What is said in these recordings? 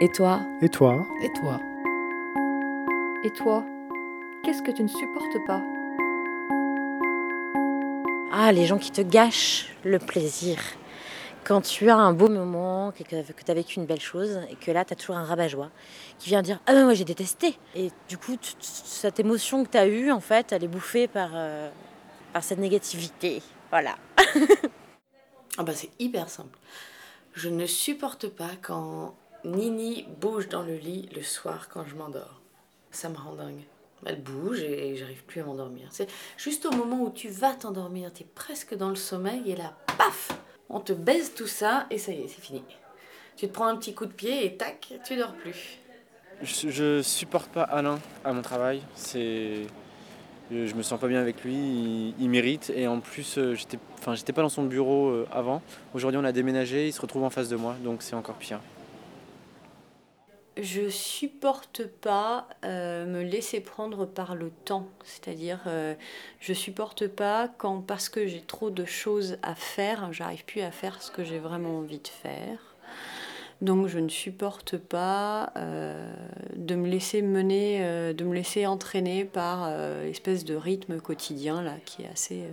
Et toi Et toi Et toi Et toi Qu'est-ce que tu ne supportes pas Ah, les gens qui te gâchent le plaisir. Quand tu as un beau moment, que, que tu as vécu une belle chose, et que là, tu as toujours un rabat-joie qui vient dire Ah, mais moi j'ai détesté. Et du coup, cette émotion que tu as eue, en fait, elle est bouffée par, euh, par cette négativité. Voilà. Ah bah c'est hyper simple. Je ne supporte pas quand Nini bouge dans le lit le soir quand je m'endors. Ça me rend dingue. Elle bouge et j'arrive plus à m'endormir. C'est juste au moment où tu vas t'endormir, tu es presque dans le sommeil et là, paf On te baise tout ça et ça y est, c'est fini. Tu te prends un petit coup de pied et tac, tu dors plus. Je, supporte pas Alain à mon travail. C'est, je, je me sens pas bien avec lui. Il, m'irrite et en plus euh, j'étais, enfin j'étais pas dans son bureau euh, avant. Aujourd'hui on a déménagé. Il se retrouve en face de moi, donc c'est encore pire. Je supporte pas euh, me laisser prendre par le temps. C'est-à-dire, euh, je supporte pas quand, parce que j'ai trop de choses à faire, j'arrive plus à faire ce que j'ai vraiment envie de faire. Donc, je ne supporte pas euh, de me laisser mener, de me laisser entraîner par l'espèce de rythme quotidien là, qui est assez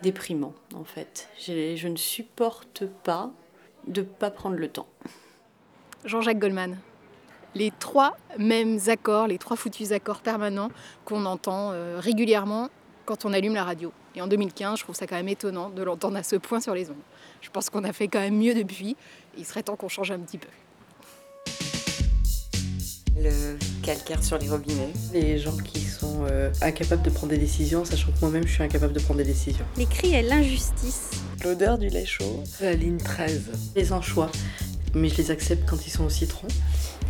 déprimant en fait. Je ne supporte pas de pas prendre le temps. Jean-Jacques Goldman. Les trois mêmes accords, les trois foutus accords permanents qu'on entend euh, régulièrement quand on allume la radio. Et en 2015, je trouve ça quand même étonnant de l'entendre à ce point sur les ondes. Je pense qu'on a fait quand même mieux depuis. Il serait temps qu'on change un petit peu. Le calcaire sur les robinets. Les gens qui sont euh, incapables de prendre des décisions, sachant que moi-même je suis incapable de prendre des décisions. Les cris et l'injustice. L'odeur du lait chaud. La ligne 13. Les anchois. Mais je les accepte quand ils sont au citron.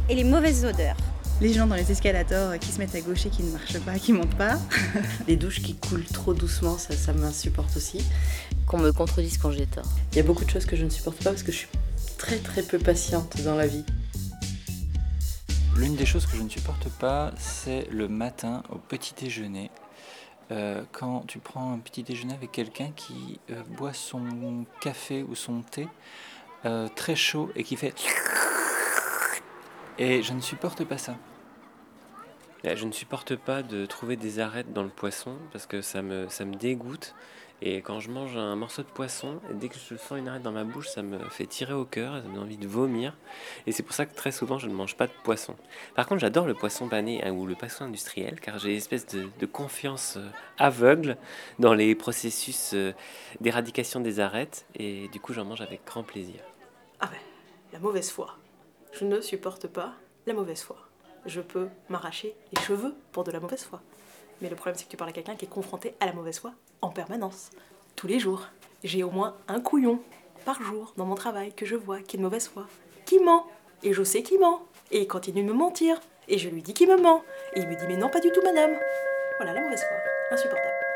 Et les mauvaises odeurs. Les gens dans les escalators qui se mettent à gauche et qui ne marchent pas, qui montent pas. Les douches qui coulent trop doucement, ça, ça m'insupporte aussi. Qu'on me contredise quand j'ai tort. Il y a beaucoup de choses que je ne supporte pas parce que je suis très très peu patiente dans la vie. L'une des choses que je ne supporte pas, c'est le matin au petit déjeuner. Euh, quand tu prends un petit déjeuner avec quelqu'un qui euh, boit son café ou son thé euh, très chaud et qui fait... Et je ne supporte pas ça. Je ne supporte pas de trouver des arêtes dans le poisson parce que ça me, ça me dégoûte. Et quand je mange un morceau de poisson, et dès que je sens une arête dans ma bouche, ça me fait tirer au cœur, ça me donne envie de vomir. Et c'est pour ça que très souvent, je ne mange pas de poisson. Par contre, j'adore le poisson pané hein, ou le poisson industriel, car j'ai une espèce de, de confiance euh, aveugle dans les processus euh, d'éradication des arêtes. Et du coup, j'en mange avec grand plaisir. Ah ben, la mauvaise foi. Je ne supporte pas la mauvaise foi. Je peux m'arracher les cheveux pour de la mauvaise foi. Mais le problème, c'est que tu parles à quelqu'un qui est confronté à la mauvaise foi en permanence, tous les jours. J'ai au moins un couillon par jour dans mon travail que je vois qui est de mauvaise foi, qui ment. Et je sais qu'il ment. Et il continue de me mentir. Et je lui dis qu'il me ment. Et il me dit, mais non, pas du tout, madame. Voilà, la mauvaise foi. Insupportable.